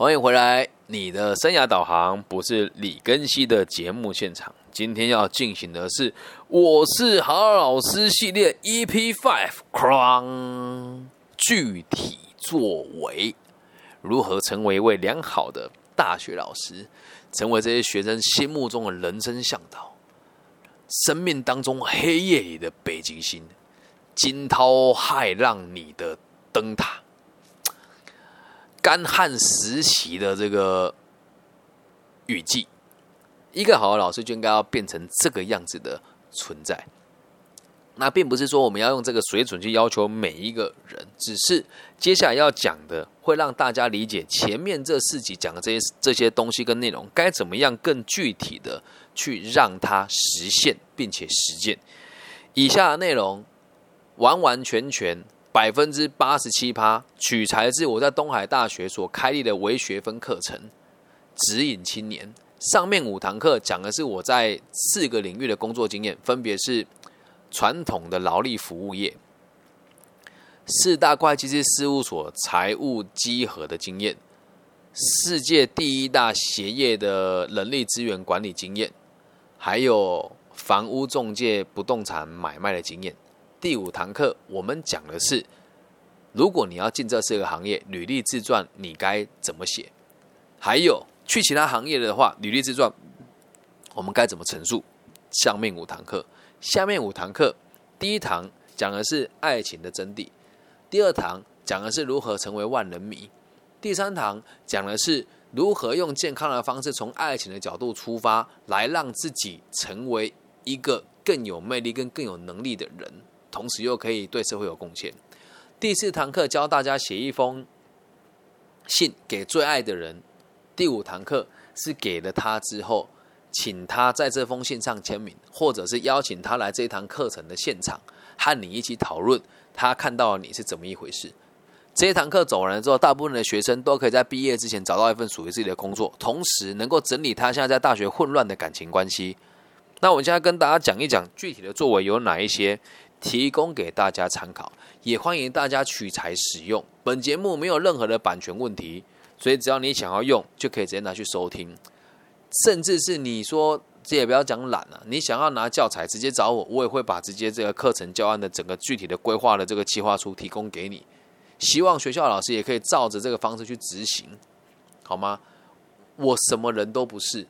欢迎回来，你的生涯导航不是李根熙的节目现场。今天要进行的是“我是好老师”系列 EP Five Crown，具体作为如何成为一位良好的大学老师，成为这些学生心目中的人生向导，生命当中黑夜里的北极星，惊涛骇浪里的灯塔。干旱时期的这个雨季，一个好的老师就应该要变成这个样子的存在。那并不是说我们要用这个水准去要求每一个人，只是接下来要讲的会让大家理解前面这四集讲的这些这些东西跟内容，该怎么样更具体的去让它实现并且实践。以下的内容完完全全。百分之八十七趴取材自我在东海大学所开立的微学分课程，指引青年。上面五堂课讲的是我在四个领域的工作经验，分别是传统的劳力服务业、四大会计师事务所财务稽核的经验、世界第一大鞋业的人力资源管理经验，还有房屋中介、不动产买卖的经验。第五堂课，我们讲的是，如果你要进这四个行业，履历自传你该怎么写？还有去其他行业的话，履历自传我们该怎么陈述？下面五堂课，下面五堂课，第一堂讲的是爱情的真谛，第二堂讲的是如何成为万人迷，第三堂讲的是如何用健康的方式，从爱情的角度出发，来让自己成为一个更有魅力跟更有能力的人。同时又可以对社会有贡献。第四堂课教大家写一封信给最爱的人。第五堂课是给了他之后，请他在这封信上签名，或者是邀请他来这一堂课程的现场，和你一起讨论他看到你是怎么一回事。这一堂课走完了之后，大部分的学生都可以在毕业之前找到一份属于自己的工作，同时能够整理他现在在大学混乱的感情关系。那我现在跟大家讲一讲具体的作为有哪一些。提供给大家参考，也欢迎大家取材使用。本节目没有任何的版权问题，所以只要你想要用，就可以直接拿去收听。甚至是你说，这也不要讲懒了，你想要拿教材，直接找我，我也会把直接这个课程教案的整个具体的规划的这个计划书提供给你。希望学校老师也可以照着这个方式去执行，好吗？我什么人都不是，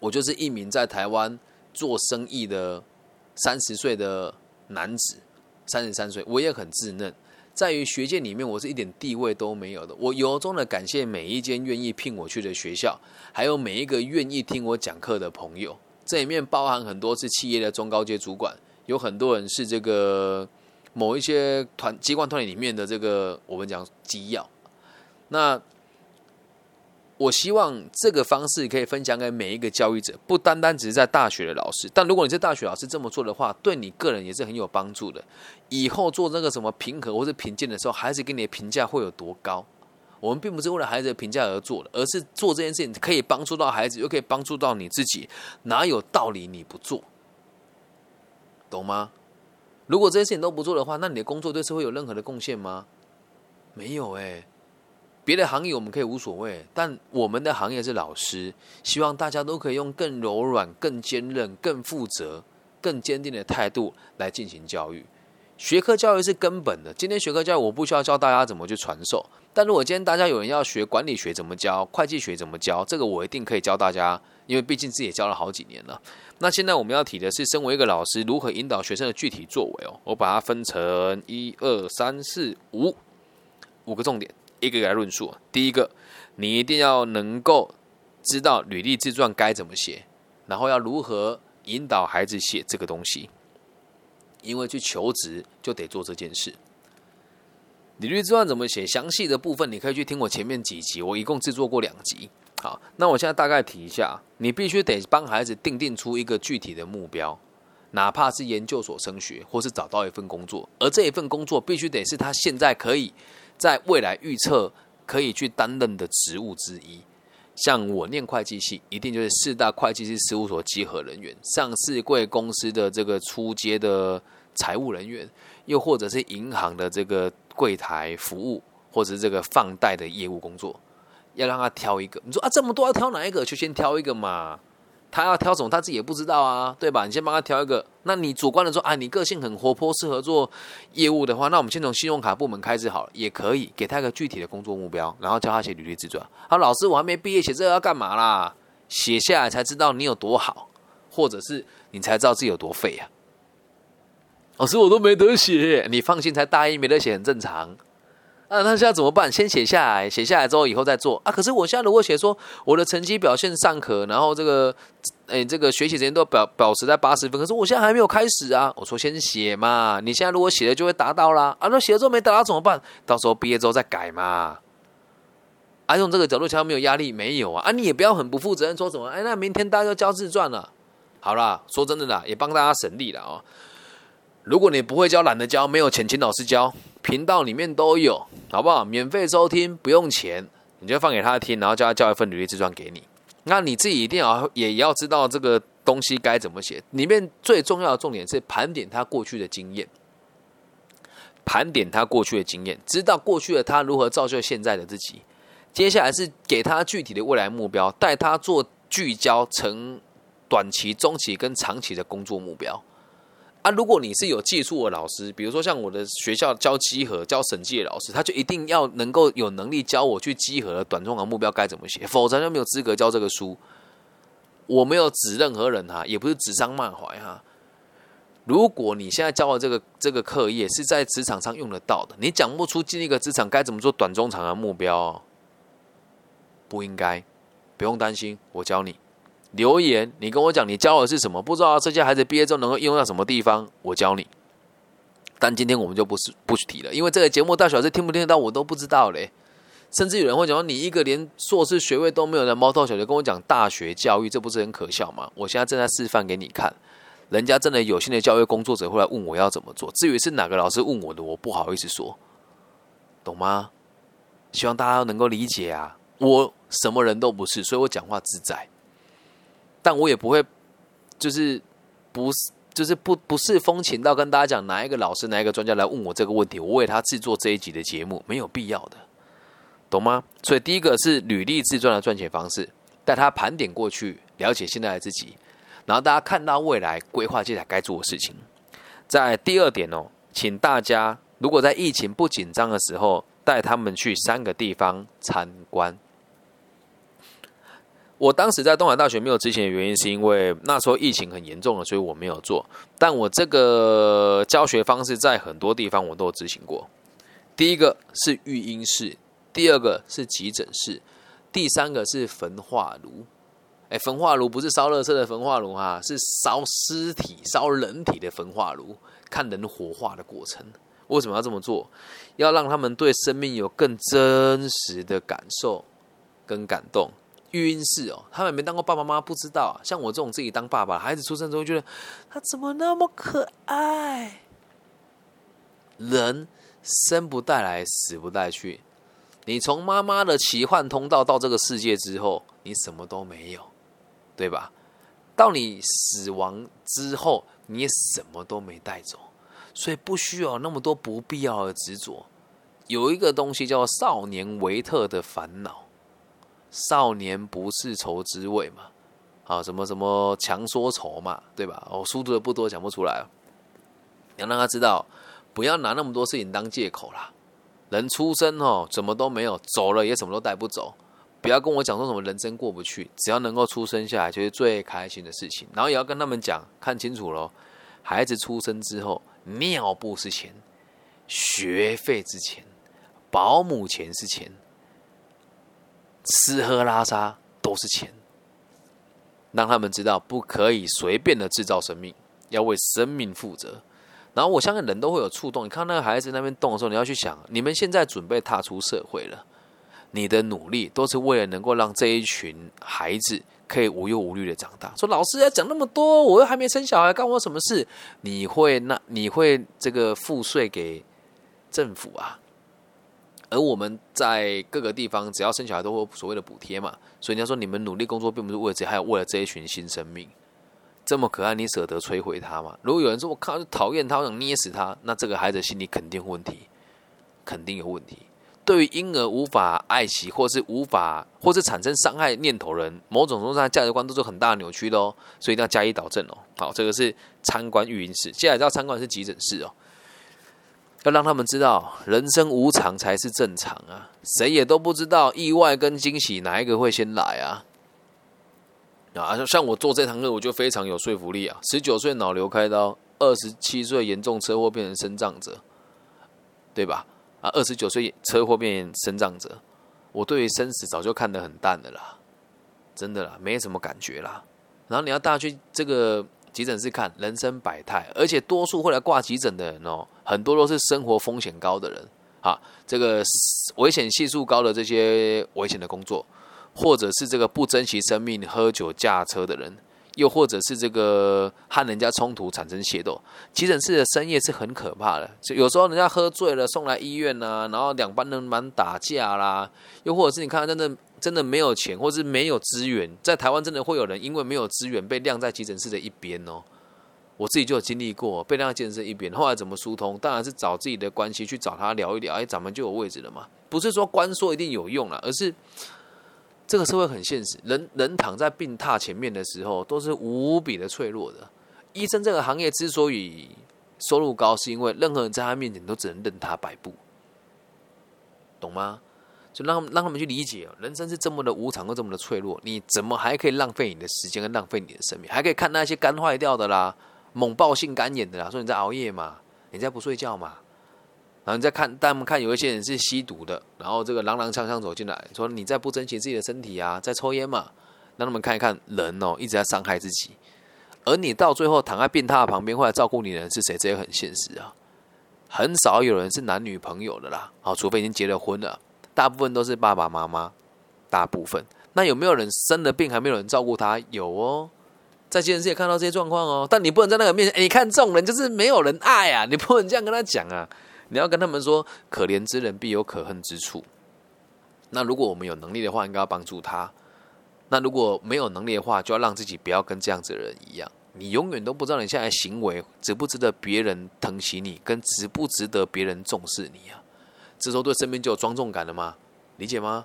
我就是一名在台湾做生意的三十岁的。男子三十三岁，我也很稚嫩，在于学界里面，我是一点地位都没有的。我由衷的感谢每一间愿意聘我去的学校，还有每一个愿意听我讲课的朋友。这里面包含很多是企业的中高阶主管，有很多人是这个某一些团机关团体里面的这个我们讲机要。那我希望这个方式可以分享给每一个教育者，不单单只是在大学的老师。但如果你是大学老师这么做的话，对你个人也是很有帮助的。以后做那个什么评核或者评鉴的时候，孩子给你的评价会有多高？我们并不是为了孩子的评价而做的，而是做这件事情可以帮助到孩子，又可以帮助到你自己。哪有道理你不做？懂吗？如果这些事情都不做的话，那你的工作对社会有任何的贡献吗？没有哎。别的行业我们可以无所谓，但我们的行业是老师，希望大家都可以用更柔软、更坚韧、更负责、更坚定的态度来进行教育。学科教育是根本的，今天学科教育我不需要教大家怎么去传授，但如果今天大家有人要学管理学怎么教、会计学怎么教，这个我一定可以教大家，因为毕竟自己也教了好几年了。那现在我们要提的是，身为一个老师，如何引导学生的具体作为哦，我把它分成一二三四五五个重点。一个一个来论述。第一个，你一定要能够知道履历自传该怎么写，然后要如何引导孩子写这个东西。因为去求职就得做这件事。履历自传怎么写？详细的部分你可以去听我前面几集，我一共制作过两集。好，那我现在大概提一下，你必须得帮孩子定定出一个具体的目标，哪怕是研究所升学，或是找到一份工作，而这一份工作必须得是他现在可以。在未来预测可以去担任的职务之一，像我念会计系，一定就是四大会计师事务所集合人员，上市贵公司的这个出街的财务人员，又或者是银行的这个柜台服务，或者是这个放贷的业务工作。要让他挑一个。你说啊，这么多要挑哪一个？就先挑一个嘛。他要挑什么，他自己也不知道啊，对吧？你先帮他挑一个。那你主观的说，啊，你个性很活泼，适合做业务的话，那我们先从信用卡部门开始好了，也可以给他一个具体的工作目标，然后教他写履历自传。好，老师，我还没毕业，写这个要干嘛啦？写下来才知道你有多好，或者是你才知道自己有多废啊。老师，我都没得写，你放心，才大一没得写很正常。啊，那现在怎么办？先写下来，写下来之后以后再做啊。可是我现在如果写说我的成绩表现尚可，然后这个，哎，这个学习时间都表保持在八十分，可是我现在还没有开始啊。我说先写嘛，你现在如果写了就会达到啦。啊，那写了之后没达到怎么办？到时候毕业之后再改嘛。啊，用这个角度讲没有压力，没有啊。啊，你也不要很不负责任说什么，哎，那明天大家就交自传了。好啦，说真的啦，也帮大家省力了哦。如果你不会教，懒得教，没有钱请老师教，频道里面都有，好不好？免费收听，不用钱，你就放给他听，然后叫他交一份履历自传给你。那你自己一定要也要知道这个东西该怎么写。里面最重要的重点是盘点他过去的经验，盘点他过去的经验，知道过去的他如何造就现在的自己。接下来是给他具体的未来目标，带他做聚焦成短期、中期跟长期的工作目标。啊，如果你是有技术的老师，比如说像我的学校教稽核、教审计的老师，他就一定要能够有能力教我去稽核短中长目标该怎么写，否则就没有资格教这个书。我没有指任何人哈，也不是指桑骂槐哈。如果你现在教的这个这个课业是在职场上用得到的，你讲不出进一个职场该怎么做短中长的目标，不应该，不用担心，我教你。留言，你跟我讲你教的是什么？不知道这些孩子毕业之后能够应用到什么地方？我教你。但今天我们就不是不提了，因为这个节目大小是听不听得到我都不知道嘞。甚至有人会讲你一个连硕士学位都没有的猫头小学跟我讲大学教育，这不是很可笑吗？我现在正在示范给你看，人家真的有心的教育工作者会来问我要怎么做。至于是哪个老师问我的，我不好意思说，懂吗？希望大家能够理解啊，我什么人都不是，所以我讲话自在。但我也不会，就是不是就是不不是风情到跟大家讲哪一个老师哪一个专家来问我这个问题，我为他制作这一集的节目没有必要的，懂吗？所以第一个是履历自传的赚钱方式，带他盘点过去，了解现在的自己，然后大家看到未来，规划接下来该做的事情。在第二点哦，请大家如果在疫情不紧张的时候，带他们去三个地方参观。我当时在东海大学没有执行的原因，是因为那时候疫情很严重了，所以我没有做。但我这个教学方式在很多地方我都执行过。第一个是育婴室，第二个是急诊室，第三个是焚化炉。哎，焚化炉不是烧热色的焚化炉哈，是烧尸体、烧人体的焚化炉，看人火化的过程。为什么要这么做？要让他们对生命有更真实的感受跟感动。育婴室哦，他们没当过爸爸妈妈，不知道啊。像我这种自己当爸爸，孩子出生之后觉得他怎么那么可爱？人生不带来，死不带去。你从妈妈的奇幻通道到这个世界之后，你什么都没有，对吧？到你死亡之后，你也什么都没带走，所以不需要那么多不必要的执着。有一个东西叫少年维特的烦恼。少年不是愁滋味嘛？啊，什么什么强说愁嘛，对吧？哦，书读的不多，讲不出来。你要让他知道，不要拿那么多事情当借口啦。人出生哦，什么都没有，走了也什么都带不走。不要跟我讲说什么人生过不去，只要能够出生下来，就是最开心的事情。然后也要跟他们讲，看清楚喽，孩子出生之后，尿布是钱，学费是钱，保姆钱是钱。吃喝拉撒都是钱，让他们知道不可以随便的制造生命，要为生命负责。然后我相信人都会有触动，你看那个孩子那边动的时候，你要去想，你们现在准备踏出社会了，你的努力都是为了能够让这一群孩子可以无忧无虑的长大。说老师要讲那么多，我又还没生小孩，干我什么事？你会那你会这个付税给政府啊？而我们在各个地方，只要生小孩都会所谓的补贴嘛，所以人家说你们努力工作，并不是为了这，还有为了这一群新生命，这么可爱，你舍得摧毁他吗？如果有人说我靠，讨厌他，我想捏死他，那这个孩子心里肯定有问题，肯定有问题。对于婴儿无法爱惜，或是无法，或是产生伤害念头人，某种程度上价值观都是很大扭曲的哦，所以一定要加以导正哦。好，这个是参观育婴室，接下来要参观的是急诊室哦，要让他们知道人生无常才是正常啊，谁也都不知道意外跟惊喜哪一个会先来啊。啊，像我做这堂课，我就非常有说服力啊！十九岁脑瘤开刀，二十七岁严重车祸变成生障者，对吧？啊，二十九岁车祸变成生障者，我对于生死早就看得很淡的啦，真的啦，没什么感觉啦。然后你要大家去这个急诊室看，人生百态，而且多数会来挂急诊的人哦，很多都是生活风险高的人啊，这个危险系数高的这些危险的工作。或者是这个不珍惜生命、喝酒驾车的人，又或者是这个和人家冲突产生械斗，急诊室的深夜是很可怕的。有时候人家喝醉了送来医院呐，然后两班人蛮打架啦，又或者是你看真的真的没有钱，或是没有资源，在台湾真的会有人因为没有资源被晾在急诊室的一边哦。我自己就有经历过被晾在急诊室一边，后来怎么疏通？当然是找自己的关系去找他聊一聊，哎，咱们就有位置了嘛。不是说官说一定有用了，而是。这个社会很现实，人人躺在病榻前面的时候，都是无比的脆弱的。医生这个行业之所以收入高，是因为任何人在他面前都只能任他摆布，懂吗？就让让他们去理解，人生是这么的无常，又这么的脆弱，你怎么还可以浪费你的时间，跟浪费你的生命，还可以看那些肝坏掉的啦，猛爆性肝炎的啦，说你在熬夜嘛，你在不睡觉嘛？然后你再看，他们看有一些人是吸毒的，然后这个踉踉跄跄走进来，说你在不珍惜自己的身体啊，在抽烟嘛，让他们看一看人哦，一直在伤害自己。而你到最后躺在病榻旁边，或者照顾你的人是谁？这也很现实啊。很少有人是男女朋友的啦，好，除非已经结了婚了，大部分都是爸爸妈妈。大部分，那有没有人生了病还没有人照顾他？有哦，在健身室也看到这些状况哦。但你不能在那个面前，你看这种人就是没有人爱啊，你不能这样跟他讲啊。你要跟他们说，可怜之人必有可恨之处。那如果我们有能力的话，应该要帮助他；那如果没有能力的话，就要让自己不要跟这样子的人一样。你永远都不知道你现在行为值不值得别人疼惜你，跟值不值得别人重视你啊？这时候对生命就有庄重感了吗？理解吗？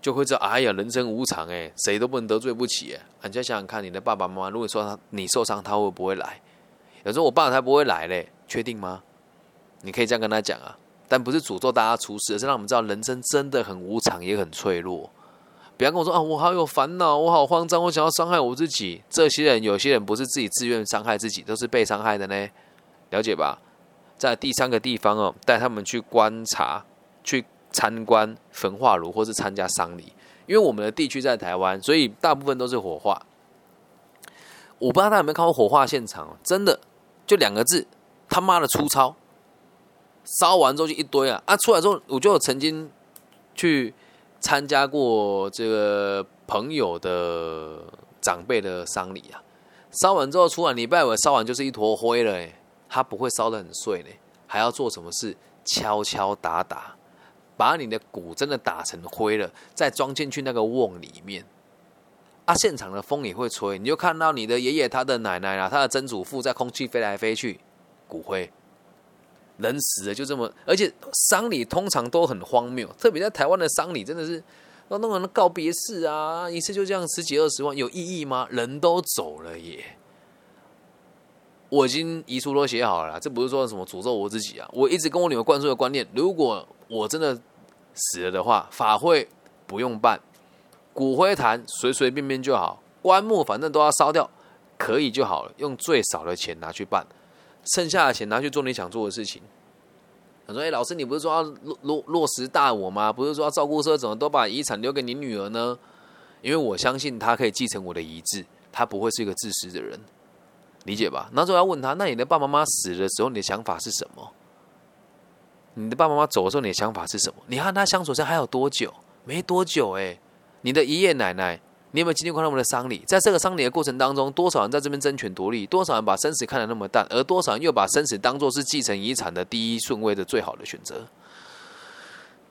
就会知道，哎呀，人生无常，哎，谁都不能得罪不起。哎，你再想想看，你的爸爸妈妈，如果说他你受伤，他会不会来？有时候我爸他不会来嘞，确定吗？你可以这样跟他讲啊，但不是诅咒大家出事，而是让我们知道人生真的很无常，也很脆弱。不要跟我说啊，我好有烦恼，我好慌张，我想要伤害我自己。这些人，有些人不是自己自愿伤害自己，都是被伤害的呢。了解吧？在第三个地方哦，带他们去观察、去参观焚化炉，或是参加丧礼。因为我们的地区在台湾，所以大部分都是火化。我不知道大家有没有看过火化现场，真的就两个字：他妈的粗糙。烧完之后就一堆啊啊！出来之后，我就曾经去参加过这个朋友的长辈的丧礼啊。烧完之后出来，礼拜五烧完就是一坨灰了哎，他不会烧的很碎呢，还要做什么事？敲敲打打，把你的骨真的打成灰了，再装进去那个瓮里面。啊，现场的风也会吹，你就看到你的爷爷、他的奶奶啊、他的曾祖父在空气飞来飞去，骨灰。人死了就这么，而且丧礼通常都很荒谬，特别在台湾的丧礼真的是要弄成告别式啊，一次就这样十几二十万，有意义吗？人都走了耶，我已经遗书都写好了，这不是说什么诅咒我自己啊，我一直跟我女儿灌输的观念，如果我真的死了的话，法会不用办，骨灰坛随随便便就好，棺木反正都要烧掉，可以就好了，用最少的钱拿去办。剩下的钱拿去做你想做的事情。他说：“哎，老师，你不是说要落落落实大我吗？不是说要照顾社怎么都把遗产留给你女儿呢？因为我相信她可以继承我的遗志，她不会是一个自私的人，理解吧？那时候要问他，那你的爸爸妈妈死的时候，你的想法是什么？你的爸爸妈妈走的时候，你的想法是什么？你和他相处下还有多久？没多久哎，你的爷爷奶奶。”你有没有经历过他们的丧礼？在这个丧礼的过程当中，多少人在这边争权夺利？多少人把生死看得那么淡？而多少人又把生死当做是继承遗产的第一顺位的最好的选择？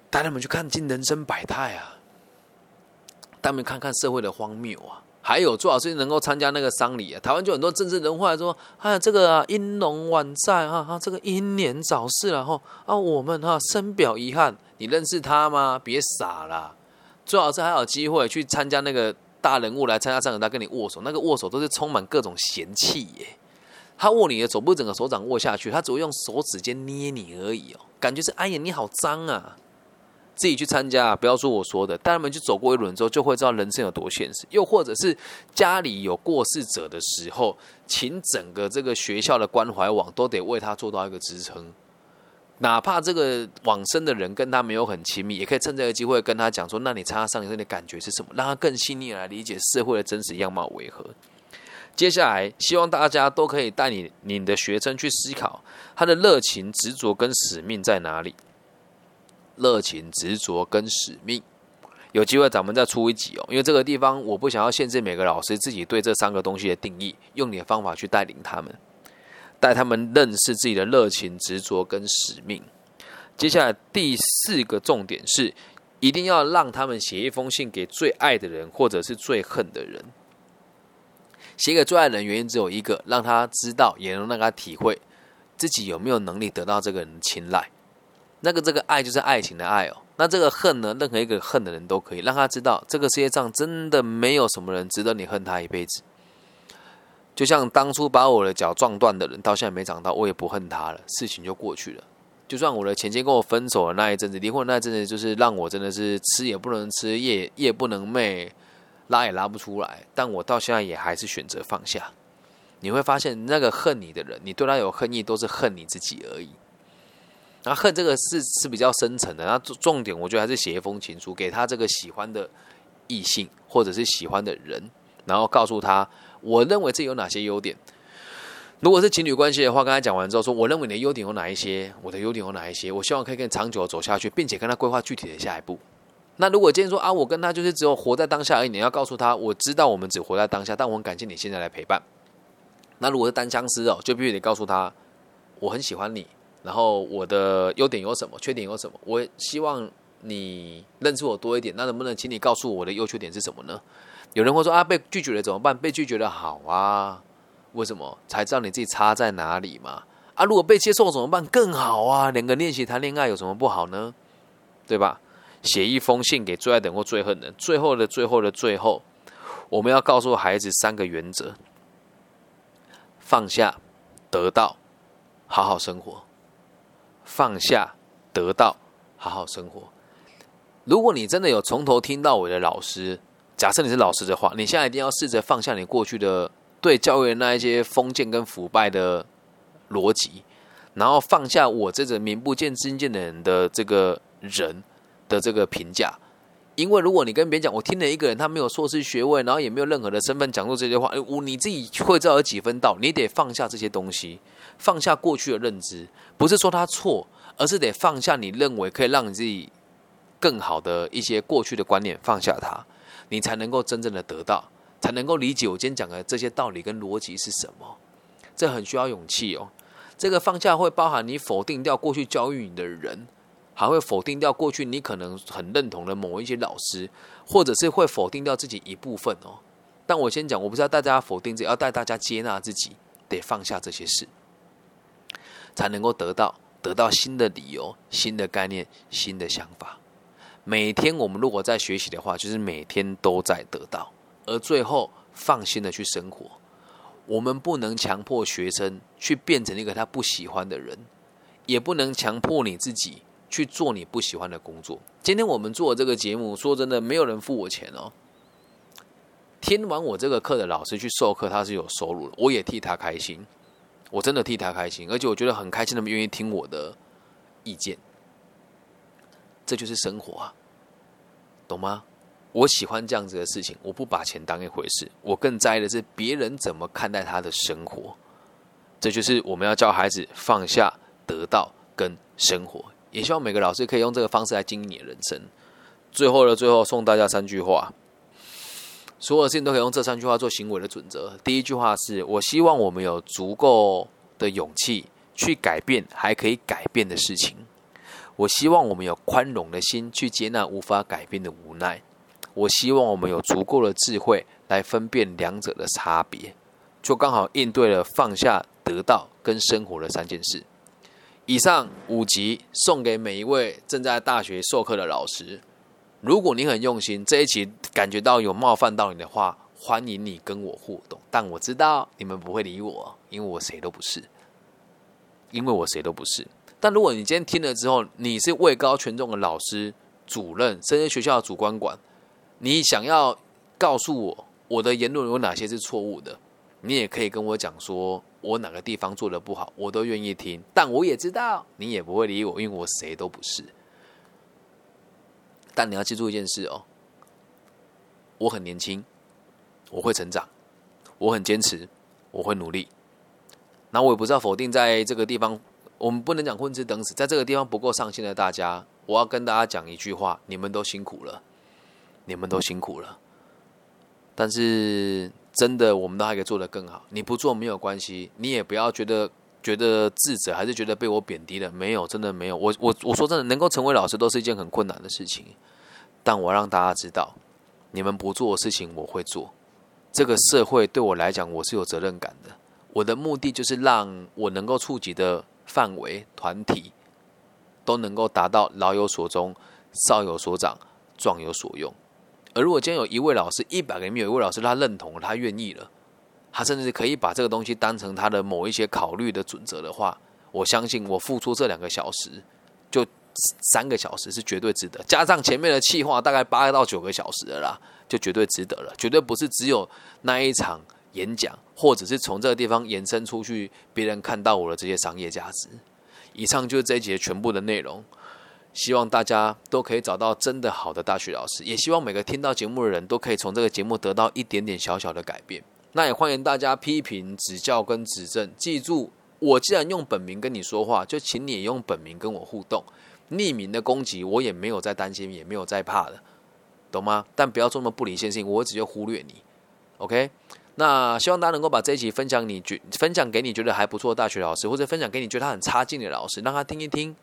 带他们去看尽人生百态啊！带他们看看社会的荒谬啊！还有最好是能够参加那个丧礼啊！台湾就很多政治人物来说：“哎，这个啊，英龙晚在啊，啊，这个英年早逝了哈啊，我们哈深表遗憾。”你认识他吗？别傻了，最好是还有机会去参加那个大人物来参加上人，他跟你握手，那个握手都是充满各种嫌弃耶。他握你的手，不整个手掌握下去，他只会用手指尖捏你而已哦，感觉是哎呀你好脏啊！自己去参加，不要说我说的，带他们去走过一轮之后，就会知道人生有多现实。又或者是家里有过世者的时候，请整个这个学校的关怀网都得为他做到一个支撑，哪怕这个往生的人跟他没有很亲密，也可以趁这个机会跟他讲说：，那你参加上一生的感觉是什么？让他更细腻来理解社会的真实样貌为何。接下来，希望大家都可以带你你的学生去思考，他的热情、执着跟使命在哪里。热情、执着跟使命，有机会咱们再出一集哦。因为这个地方，我不想要限制每个老师自己对这三个东西的定义，用你的方法去带领他们，带他们认识自己的热情、执着跟使命。接下来第四个重点是，一定要让他们写一封信给最爱的人，或者是最恨的人。写给最爱的人，原因只有一个，让他知道，也能让他体会自己有没有能力得到这个人的青睐。那个这个爱就是爱情的爱哦。那这个恨呢，任何一个恨的人都可以让他知道，这个世界上真的没有什么人值得你恨他一辈子。就像当初把我的脚撞断的人，到现在没长到，我也不恨他了，事情就过去了。就算我的前妻跟我分手的那一阵子，离婚那一阵子，就是让我真的是吃也不能吃，夜夜不能寐。拉也拉不出来，但我到现在也还是选择放下。你会发现，那个恨你的人，你对他有恨意，都是恨你自己而已。那恨这个是是比较深层的。那重重点，我觉得还是写一封情书给他这个喜欢的异性，或者是喜欢的人，然后告诉他，我认为这有哪些优点。如果是情侣关系的话，刚才讲完之后，说我认为你的优点有哪一些，我的优点有哪一些，我希望可以更长久的走下去，并且跟他规划具体的下一步。那如果今天说啊，我跟他就是只有活在当下而已，你要告诉他，我知道我们只活在当下，但我很感谢你现在来陪伴。那如果是单相思哦，就必须得告诉他，我很喜欢你，然后我的优点有什么，缺点有什么，我希望你认识我多一点。那能不能请你告诉我的优缺点是什么呢？有人会说啊，被拒绝了怎么办？被拒绝了好啊，为什么？才知道你自己差在哪里嘛。啊，如果被接受怎么办？更好啊，两个练习谈恋爱有什么不好呢？对吧？写一封信给最爱的人或最恨的人，最后的最后的最后，我们要告诉孩子三个原则：放下、得到、好好生活。放下、得到、好好生活。如果你真的有从头听到尾的老师，假设你是老师的话，你现在一定要试着放下你过去的对教育的那一些封建跟腐败的逻辑，然后放下我这种名不见经见的人的这个人。的这个评价，因为如果你跟别人讲，我听了一个人，他没有硕士学位，然后也没有任何的身份，讲出这些话，我你自己会知道有几分道，你得放下这些东西，放下过去的认知，不是说他错，而是得放下你认为可以让你自己更好的一些过去的观念，放下它，你才能够真正的得到，才能够理解我今天讲的这些道理跟逻辑是什么。这很需要勇气哦。这个放下会包含你否定掉过去教育你的人。还会否定掉过去你可能很认同的某一些老师，或者是会否定掉自己一部分哦。但我先讲，我不是要带大家否定，只要带大家接纳自己，得放下这些事，才能够得到得到新的理由、新的概念、新的想法。每天我们如果在学习的话，就是每天都在得到，而最后放心的去生活。我们不能强迫学生去变成一个他不喜欢的人，也不能强迫你自己。去做你不喜欢的工作。今天我们做这个节目，说真的，没有人付我钱哦。听完我这个课的老师去授课，他是有收入的，我也替他开心，我真的替他开心，而且我觉得很开心，他们愿意听我的意见。这就是生活啊，懂吗？我喜欢这样子的事情，我不把钱当一回事，我更在意的是别人怎么看待他的生活。这就是我们要教孩子放下、得到跟生活。也希望每个老师可以用这个方式来经营你的人生。最后的最后，送大家三句话：所有事情都可以用这三句话做行为的准则。第一句话是我希望我们有足够的勇气去改变还可以改变的事情；我希望我们有宽容的心去接纳无法改变的无奈；我希望我们有足够的智慧来分辨两者的差别，就刚好应对了放下、得到跟生活的三件事。以上五集送给每一位正在大学授课的老师。如果你很用心，这一集感觉到有冒犯到你的话，欢迎你跟我互动。但我知道你们不会理我，因为我谁都不是，因为我谁都不是。但如果你今天听了之后，你是位高权重的老师、主任，甚至学校的主管管，你想要告诉我我的言论有哪些是错误的，你也可以跟我讲说。我哪个地方做的不好，我都愿意听，但我也知道你也不会理我，因为我谁都不是。但你要记住一件事哦，我很年轻，我会成长，我很坚持，我会努力。那我也不知道否定在这个地方，我们不能讲混吃等死，在这个地方不够上心的大家，我要跟大家讲一句话：你们都辛苦了，你们都辛苦了。但是。真的，我们都还可以做得更好。你不做没有关系，你也不要觉得觉得自责，还是觉得被我贬低了。没有，真的没有。我我我说真的，能够成为老师都是一件很困难的事情。但我让大家知道，你们不做的事情我会做。这个社会对我来讲，我是有责任感的。我的目的就是让我能够触及的范围、团体都能够达到老有所终、少有所长、壮有所用。而如果今天有一位老师，一百个里面有一位老师，他认同，他愿意了，他甚至可以把这个东西当成他的某一些考虑的准则的话，我相信我付出这两个小时，就三个小时是绝对值得，加上前面的气话，大概八到九个小时的啦，就绝对值得了，绝对不是只有那一场演讲，或者是从这个地方延伸出去，别人看到我的这些商业价值。以上就是这一节全部的内容。希望大家都可以找到真的好的大学老师，也希望每个听到节目的人都可以从这个节目得到一点点小小的改变。那也欢迎大家批评、指教跟指正。记住，我既然用本名跟你说话，就请你也用本名跟我互动。匿名的攻击，我也没有在担心，也没有在怕的，懂吗？但不要这么不理性，我直接忽略你。OK？那希望大家能够把这一集分享你觉分享给你觉得还不错的大学老师，或者分享给你觉得他很差劲的老师，让他听一听。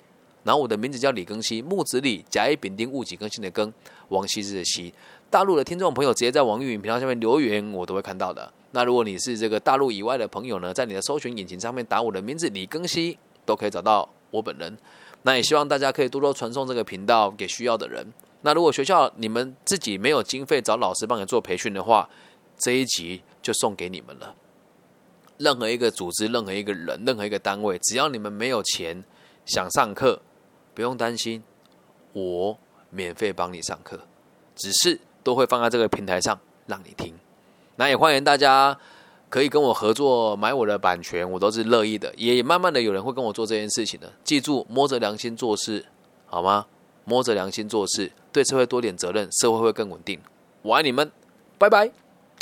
然后我的名字叫李庚希，木子李，甲乙丙丁戊己庚辛的庚，王羲之的羲。大陆的听众朋友直接在网易云频道下面留言，我都会看到的。那如果你是这个大陆以外的朋友呢，在你的搜寻引擎上面打我的名字李庚希，都可以找到我本人。那也希望大家可以多多传送这个频道给需要的人。那如果学校你们自己没有经费找老师帮你做培训的话，这一集就送给你们了。任何一个组织、任何一个人、任何一个单位，只要你们没有钱想上课。不用担心，我免费帮你上课，只是都会放在这个平台上让你听。那也欢迎大家可以跟我合作买我的版权，我都是乐意的。也慢慢的有人会跟我做这件事情的。记住，摸着良心做事，好吗？摸着良心做事，对社会多点责任，社会会更稳定。我爱你们，拜拜。